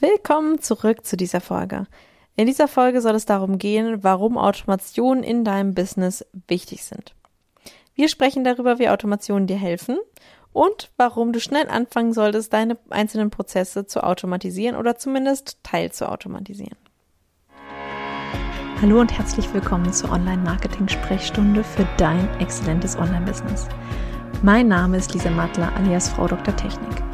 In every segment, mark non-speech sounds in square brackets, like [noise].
Willkommen zurück zu dieser Folge. In dieser Folge soll es darum gehen, warum Automationen in deinem Business wichtig sind. Wir sprechen darüber, wie Automationen dir helfen und warum du schnell anfangen solltest, deine einzelnen Prozesse zu automatisieren oder zumindest teil zu automatisieren. Hallo und herzlich willkommen zur Online-Marketing-Sprechstunde für dein exzellentes Online-Business. Mein Name ist Lisa Mattler alias Frau Dr. Technik.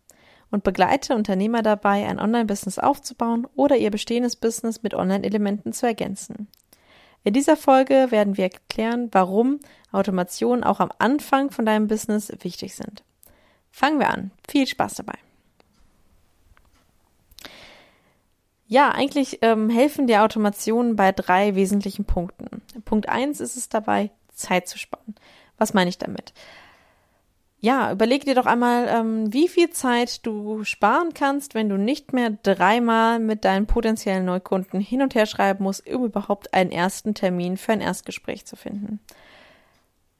und begleite Unternehmer dabei, ein Online-Business aufzubauen oder ihr bestehendes Business mit Online-Elementen zu ergänzen. In dieser Folge werden wir erklären, warum Automationen auch am Anfang von deinem Business wichtig sind. Fangen wir an. Viel Spaß dabei. Ja, eigentlich ähm, helfen dir Automationen bei drei wesentlichen Punkten. Punkt eins ist es dabei, Zeit zu sparen. Was meine ich damit? Ja, überleg dir doch einmal, ähm, wie viel Zeit du sparen kannst, wenn du nicht mehr dreimal mit deinen potenziellen Neukunden hin und her schreiben musst, um überhaupt einen ersten Termin für ein Erstgespräch zu finden.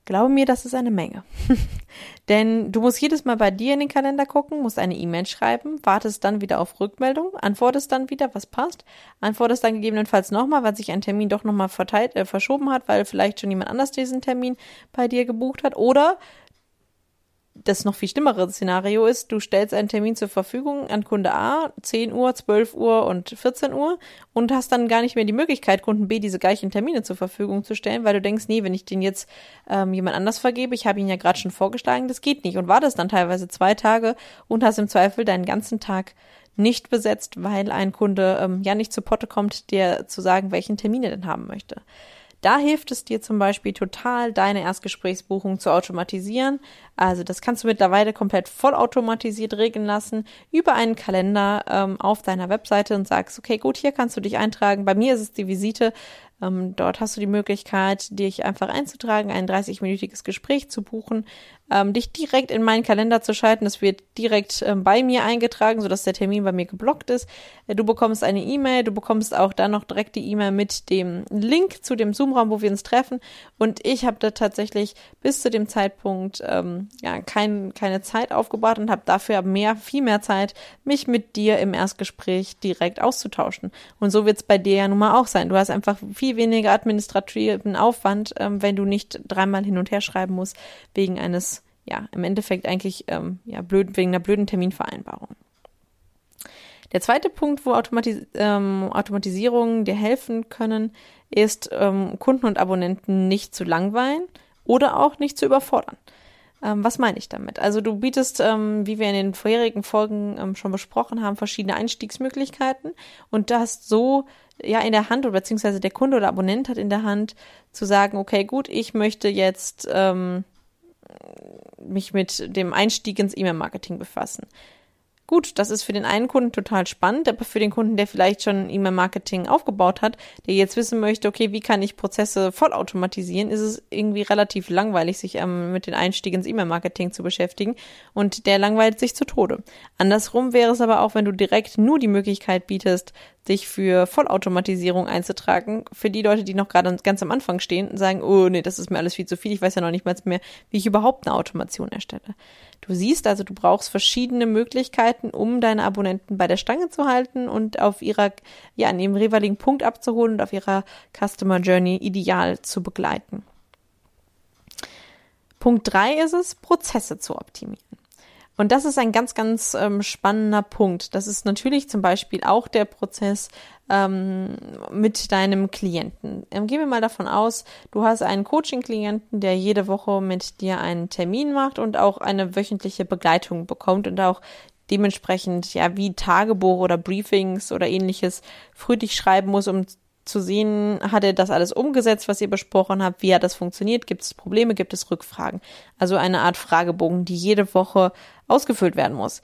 Glaube mir, das ist eine Menge. [laughs] Denn du musst jedes Mal bei dir in den Kalender gucken, musst eine E-Mail schreiben, wartest dann wieder auf Rückmeldung, antwortest dann wieder, was passt, antwortest dann gegebenenfalls nochmal, weil sich ein Termin doch nochmal verteilt, äh, verschoben hat, weil vielleicht schon jemand anders diesen Termin bei dir gebucht hat. Oder das noch viel schlimmere Szenario ist, du stellst einen Termin zur Verfügung an Kunde A, 10 Uhr, 12 Uhr und 14 Uhr und hast dann gar nicht mehr die Möglichkeit, Kunden B diese gleichen Termine zur Verfügung zu stellen, weil du denkst, nee, wenn ich den jetzt ähm, jemand anders vergebe, ich habe ihn ja gerade schon vorgeschlagen, das geht nicht und war das dann teilweise zwei Tage und hast im Zweifel deinen ganzen Tag nicht besetzt, weil ein Kunde ähm, ja nicht zu Potte kommt, dir zu sagen, welchen Termin er denn haben möchte. Da hilft es dir zum Beispiel total, deine Erstgesprächsbuchung zu automatisieren. Also das kannst du mittlerweile komplett vollautomatisiert regeln lassen über einen Kalender ähm, auf deiner Webseite und sagst, okay, gut, hier kannst du dich eintragen. Bei mir ist es die Visite. Ähm, dort hast du die Möglichkeit, dich einfach einzutragen, ein 30-minütiges Gespräch zu buchen ähm, dich direkt in meinen Kalender zu schalten. Das wird direkt ähm, bei mir eingetragen, sodass der Termin bei mir geblockt ist. Äh, du bekommst eine E-Mail, du bekommst auch dann noch direkt die E-Mail mit dem Link zu dem Zoom-Raum, wo wir uns treffen. Und ich habe da tatsächlich bis zu dem Zeitpunkt ähm, ja kein, keine Zeit aufgebaut und habe dafür mehr, viel mehr Zeit, mich mit dir im Erstgespräch direkt auszutauschen. Und so wird es bei dir ja nun mal auch sein. Du hast einfach viel weniger administrativen Aufwand, ähm, wenn du nicht dreimal hin und her schreiben musst wegen eines ja, im Endeffekt eigentlich ähm, ja, blöd, wegen einer blöden Terminvereinbarung. Der zweite Punkt, wo Automatis ähm, Automatisierungen dir helfen können, ist, ähm, Kunden und Abonnenten nicht zu langweilen oder auch nicht zu überfordern. Ähm, was meine ich damit? Also du bietest, ähm, wie wir in den vorherigen Folgen ähm, schon besprochen haben, verschiedene Einstiegsmöglichkeiten und du hast so ja in der Hand oder beziehungsweise der Kunde oder Abonnent hat in der Hand zu sagen, okay, gut, ich möchte jetzt ähm, mich mit dem Einstieg ins E-Mail-Marketing befassen. Gut, das ist für den einen Kunden total spannend, aber für den Kunden, der vielleicht schon E-Mail-Marketing aufgebaut hat, der jetzt wissen möchte, okay, wie kann ich Prozesse vollautomatisieren, ist es irgendwie relativ langweilig, sich ähm, mit den Einstieg ins E-Mail-Marketing zu beschäftigen und der langweilt sich zu Tode. Andersrum wäre es aber auch, wenn du direkt nur die Möglichkeit bietest, sich für Vollautomatisierung einzutragen, für die Leute, die noch gerade ganz am Anfang stehen und sagen, oh nee, das ist mir alles viel zu viel, ich weiß ja noch nicht mal mehr, wie ich überhaupt eine Automation erstelle. Du siehst also, du brauchst verschiedene Möglichkeiten, um deine Abonnenten bei der Stange zu halten und auf ihrer, ja, an ihrem jeweiligen Punkt abzuholen und auf ihrer Customer Journey ideal zu begleiten. Punkt drei ist es, Prozesse zu optimieren. Und das ist ein ganz, ganz ähm, spannender Punkt. Das ist natürlich zum Beispiel auch der Prozess ähm, mit deinem Klienten. Ähm, gehen wir mal davon aus, du hast einen Coaching-Klienten, der jede Woche mit dir einen Termin macht und auch eine wöchentliche Begleitung bekommt und auch dementsprechend ja wie Tagebuch oder Briefings oder ähnliches frühlich schreiben muss, um zu sehen, hat er das alles umgesetzt, was ihr besprochen habt, wie hat das funktioniert, gibt es Probleme, gibt es Rückfragen. Also eine Art Fragebogen, die jede Woche ausgefüllt werden muss.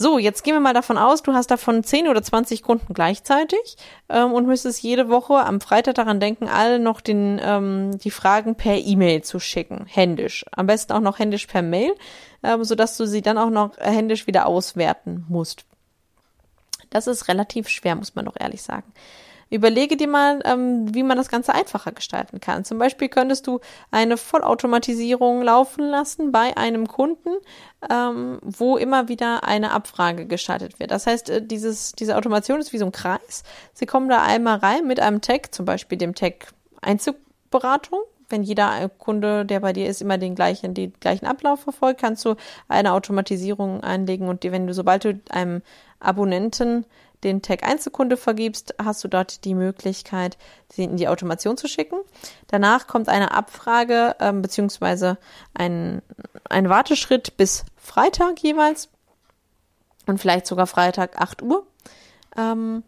So, jetzt gehen wir mal davon aus, du hast davon 10 oder 20 Kunden gleichzeitig ähm, und müsstest jede Woche am Freitag daran denken, alle noch den, ähm, die Fragen per E-Mail zu schicken, händisch. Am besten auch noch händisch per Mail, ähm, sodass du sie dann auch noch händisch wieder auswerten musst. Das ist relativ schwer, muss man doch ehrlich sagen. Überlege dir mal, ähm, wie man das Ganze einfacher gestalten kann. Zum Beispiel könntest du eine Vollautomatisierung laufen lassen bei einem Kunden, ähm, wo immer wieder eine Abfrage geschaltet wird. Das heißt, äh, dieses, diese Automation ist wie so ein Kreis. Sie kommen da einmal rein mit einem Tag, zum Beispiel dem Tag Einzugberatung. Wenn jeder Kunde, der bei dir ist, immer den gleichen, den gleichen Ablauf verfolgt, kannst du eine Automatisierung einlegen und die, wenn du, sobald du einem Abonnenten den Tag Einzelkunde vergibst, hast du dort die Möglichkeit, sie in die Automation zu schicken. Danach kommt eine Abfrage ähm, beziehungsweise ein, ein Warteschritt bis Freitag jeweils und vielleicht sogar Freitag 8 Uhr. Ähm,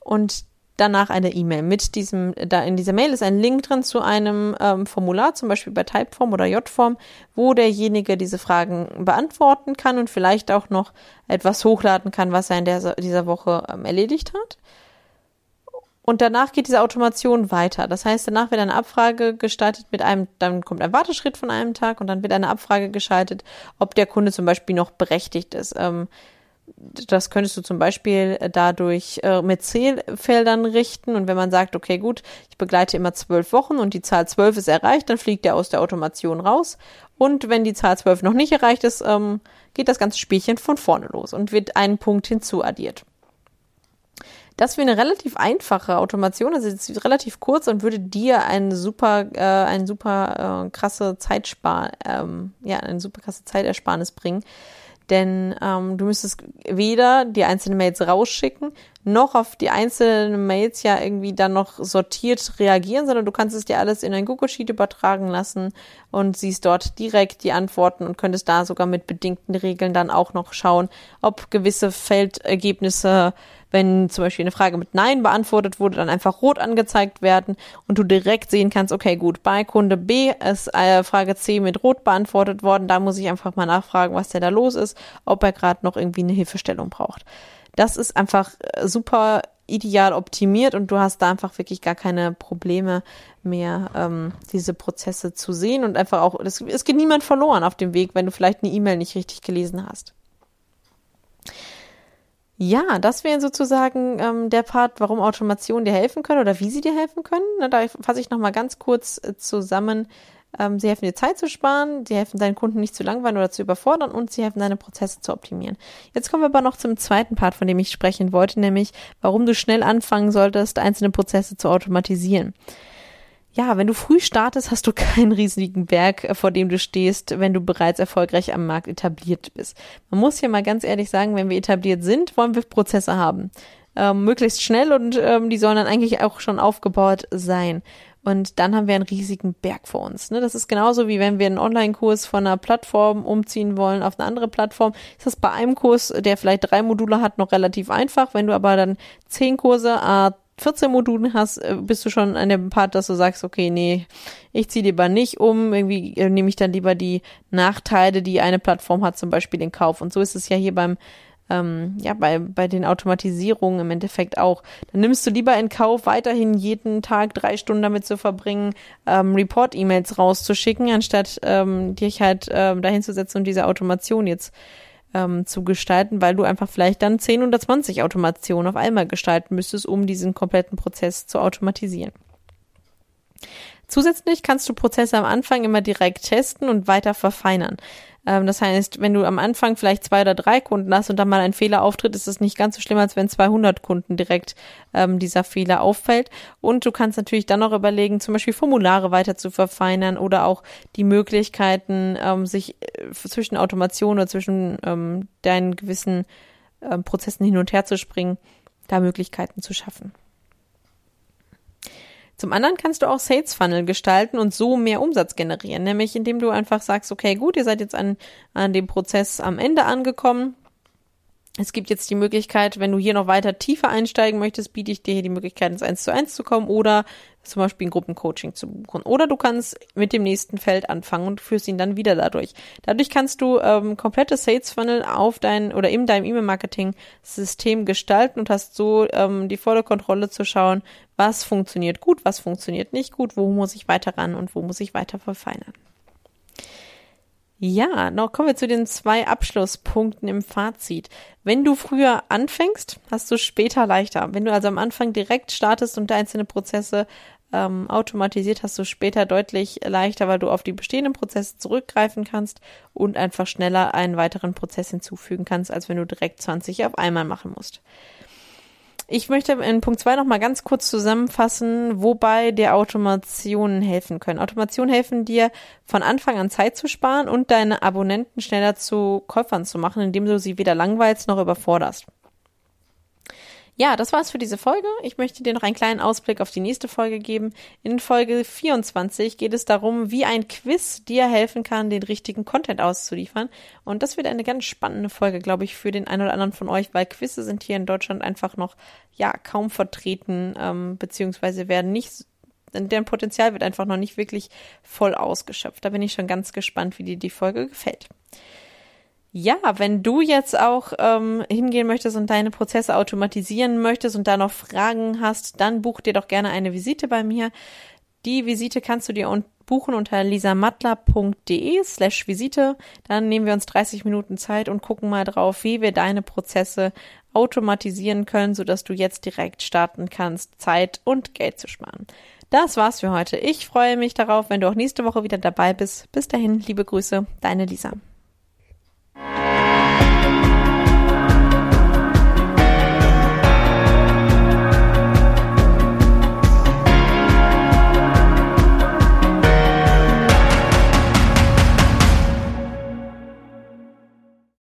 und danach eine E-Mail. Mit diesem, da in dieser Mail ist ein Link drin zu einem ähm, Formular, zum Beispiel bei Typeform oder J-Form, wo derjenige diese Fragen beantworten kann und vielleicht auch noch etwas hochladen kann, was er in der, dieser Woche ähm, erledigt hat. Und danach geht diese Automation weiter. Das heißt, danach wird eine Abfrage gestaltet mit einem, dann kommt ein Warteschritt von einem Tag und dann wird eine Abfrage geschaltet, ob der Kunde zum Beispiel noch berechtigt ist. Ähm, das könntest du zum Beispiel äh, dadurch äh, mit Zählfeldern richten. Und wenn man sagt, okay, gut, ich begleite immer zwölf Wochen und die Zahl zwölf ist erreicht, dann fliegt er aus der Automation raus. Und wenn die Zahl zwölf noch nicht erreicht ist, ähm, geht das ganze Spielchen von vorne los und wird ein Punkt hinzuaddiert. Das wäre eine relativ einfache Automation, also ist relativ kurz und würde dir eine super, äh, eine super äh, krasse Zeitspar, ähm, ja, eine super krasse Zeitersparnis bringen. Denn ähm, du müsstest weder die einzelnen Mails rausschicken, noch auf die einzelnen Mails ja irgendwie dann noch sortiert reagieren, sondern du kannst es dir alles in ein Google Sheet übertragen lassen und siehst dort direkt die Antworten und könntest da sogar mit bedingten Regeln dann auch noch schauen, ob gewisse Feldergebnisse wenn zum Beispiel eine Frage mit Nein beantwortet wurde, dann einfach rot angezeigt werden und du direkt sehen kannst, okay, gut, bei Kunde B ist äh, Frage C mit rot beantwortet worden, da muss ich einfach mal nachfragen, was der da los ist, ob er gerade noch irgendwie eine Hilfestellung braucht. Das ist einfach äh, super ideal optimiert und du hast da einfach wirklich gar keine Probleme mehr, ähm, diese Prozesse zu sehen und einfach auch, es, es geht niemand verloren auf dem Weg, wenn du vielleicht eine E-Mail nicht richtig gelesen hast. Ja, das wäre sozusagen ähm, der Part, warum Automationen dir helfen können oder wie sie dir helfen können. Na, da fasse ich nochmal ganz kurz äh, zusammen. Ähm, sie helfen dir Zeit zu sparen, sie helfen deinen Kunden nicht zu langweilen oder zu überfordern und sie helfen deine Prozesse zu optimieren. Jetzt kommen wir aber noch zum zweiten Part, von dem ich sprechen wollte, nämlich warum du schnell anfangen solltest, einzelne Prozesse zu automatisieren ja, wenn du früh startest, hast du [laughs] keinen riesigen Berg, äh, vor dem du stehst, wenn du bereits erfolgreich am Markt etabliert bist. Man muss hier mal ganz ehrlich sagen, wenn wir etabliert sind, wollen wir Prozesse haben. Ähm, möglichst schnell und ähm, die sollen dann eigentlich auch schon aufgebaut sein. Und dann haben wir einen riesigen Berg vor uns. Ne? Das ist genauso wie wenn wir einen Online-Kurs von einer Plattform umziehen wollen auf eine andere Plattform. Ist das bei einem Kurs, der vielleicht drei Module hat, noch relativ einfach. Wenn du aber dann zehn Kurse, äh, 14 Modulen hast, äh, bist du schon an dem Part, dass du sagst, okay, nee, ich ziehe lieber nicht um, irgendwie äh, nehme ich dann lieber die Nachteile, die eine Plattform hat, zum Beispiel den Kauf. Und so ist es ja hier beim ähm, ja, bei, bei den Automatisierungen im Endeffekt auch. Dann nimmst du lieber in Kauf, weiterhin jeden Tag drei Stunden damit zu verbringen, ähm, Report-E-Mails rauszuschicken, anstatt ähm, dich halt ähm, dahin zu setzen und diese Automation jetzt ähm, zu gestalten, weil du einfach vielleicht dann 10 oder 20 Automationen auf einmal gestalten müsstest, um diesen kompletten Prozess zu automatisieren. Zusätzlich kannst du Prozesse am Anfang immer direkt testen und weiter verfeinern. Ähm, das heißt, wenn du am Anfang vielleicht zwei oder drei Kunden hast und dann mal ein Fehler auftritt, ist es nicht ganz so schlimm, als wenn 200 Kunden direkt ähm, dieser Fehler auffällt. Und du kannst natürlich dann noch überlegen, zum Beispiel Formulare weiter zu verfeinern oder auch die Möglichkeiten, ähm, sich äh, zwischen Automation oder zwischen ähm, deinen gewissen ähm, Prozessen hin und her zu springen, da Möglichkeiten zu schaffen. Zum anderen kannst du auch Sales Funnel gestalten und so mehr Umsatz generieren, nämlich indem du einfach sagst, okay, gut, ihr seid jetzt an, an dem Prozess am Ende angekommen. Es gibt jetzt die Möglichkeit, wenn du hier noch weiter tiefer einsteigen möchtest, biete ich dir hier die Möglichkeit, ins 1 zu 1 zu kommen oder zum Beispiel ein Gruppencoaching zu buchen. Oder du kannst mit dem nächsten Feld anfangen und führst ihn dann wieder dadurch. Dadurch kannst du ähm, komplette Sales Funnel auf dein oder in deinem E-Mail-Marketing-System gestalten und hast so ähm, die volle Kontrolle zu schauen, was funktioniert gut, was funktioniert nicht gut, wo muss ich weiter ran und wo muss ich weiter verfeinern. Ja, noch kommen wir zu den zwei Abschlusspunkten im Fazit. Wenn du früher anfängst, hast du später leichter. Wenn du also am Anfang direkt startest und einzelne Prozesse ähm, automatisiert, hast du später deutlich leichter, weil du auf die bestehenden Prozesse zurückgreifen kannst und einfach schneller einen weiteren Prozess hinzufügen kannst, als wenn du direkt 20 auf einmal machen musst. Ich möchte in Punkt 2 nochmal ganz kurz zusammenfassen, wobei dir Automationen helfen können. Automationen helfen dir, von Anfang an Zeit zu sparen und deine Abonnenten schneller zu Käufern zu machen, indem du sie weder langweilst noch überforderst. Ja, das war's für diese Folge. Ich möchte dir noch einen kleinen Ausblick auf die nächste Folge geben. In Folge 24 geht es darum, wie ein Quiz dir helfen kann, den richtigen Content auszuliefern. Und das wird eine ganz spannende Folge, glaube ich, für den einen oder anderen von euch, weil Quizze sind hier in Deutschland einfach noch, ja, kaum vertreten, ähm, beziehungsweise werden nicht deren Potenzial wird einfach noch nicht wirklich voll ausgeschöpft. Da bin ich schon ganz gespannt, wie dir die Folge gefällt. Ja, wenn du jetzt auch ähm, hingehen möchtest und deine Prozesse automatisieren möchtest und da noch Fragen hast, dann buch dir doch gerne eine Visite bei mir. Die Visite kannst du dir buchen unter lisamattler.de slash Visite. Dann nehmen wir uns 30 Minuten Zeit und gucken mal drauf, wie wir deine Prozesse automatisieren können, sodass du jetzt direkt starten kannst, Zeit und Geld zu sparen. Das war's für heute. Ich freue mich darauf, wenn du auch nächste Woche wieder dabei bist. Bis dahin, liebe Grüße, deine Lisa.